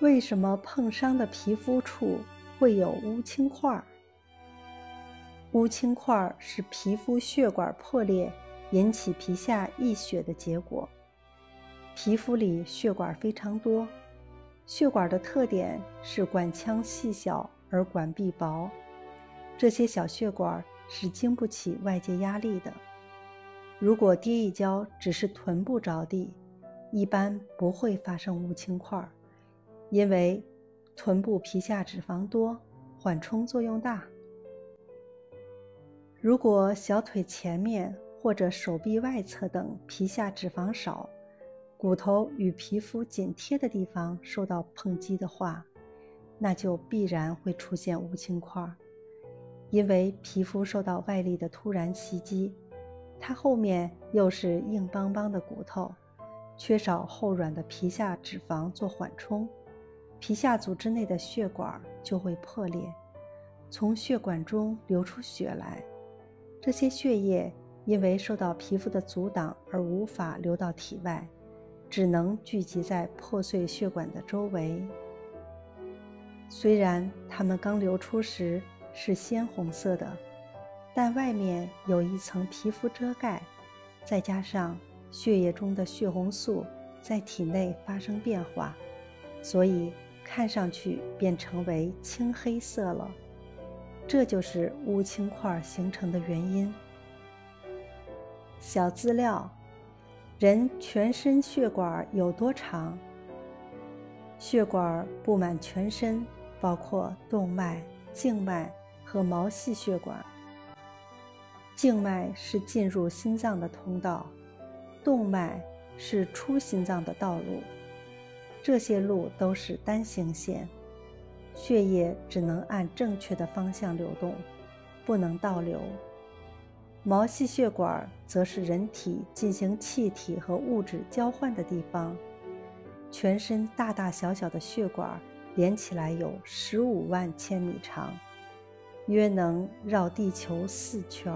为什么碰伤的皮肤处会有乌青块？乌青块是皮肤血管破裂引起皮下溢血的结果。皮肤里血管非常多，血管的特点是管腔细小而管壁薄，这些小血管是经不起外界压力的。如果跌一跤只是臀部着地，一般不会发生乌青块，因为臀部皮下脂肪多，缓冲作用大。如果小腿前面或者手臂外侧等皮下脂肪少，骨头与皮肤紧贴的地方受到碰击的话，那就必然会出现乌青块，因为皮肤受到外力的突然袭击，它后面又是硬邦邦的骨头，缺少厚软的皮下脂肪做缓冲，皮下组织内的血管就会破裂，从血管中流出血来。这些血液因为受到皮肤的阻挡而无法流到体外，只能聚集在破碎血管的周围。虽然它们刚流出时是鲜红色的，但外面有一层皮肤遮盖，再加上血液中的血红素在体内发生变化，所以看上去便成为青黑色了。这就是乌青块形成的原因。小资料：人全身血管有多长？血管布满全身，包括动脉、静脉和毛细血管。静脉是进入心脏的通道，动脉是出心脏的道路。这些路都是单行线。血液只能按正确的方向流动，不能倒流。毛细血管则是人体进行气体和物质交换的地方。全身大大小小的血管连起来有十五万千米长，约能绕地球四圈。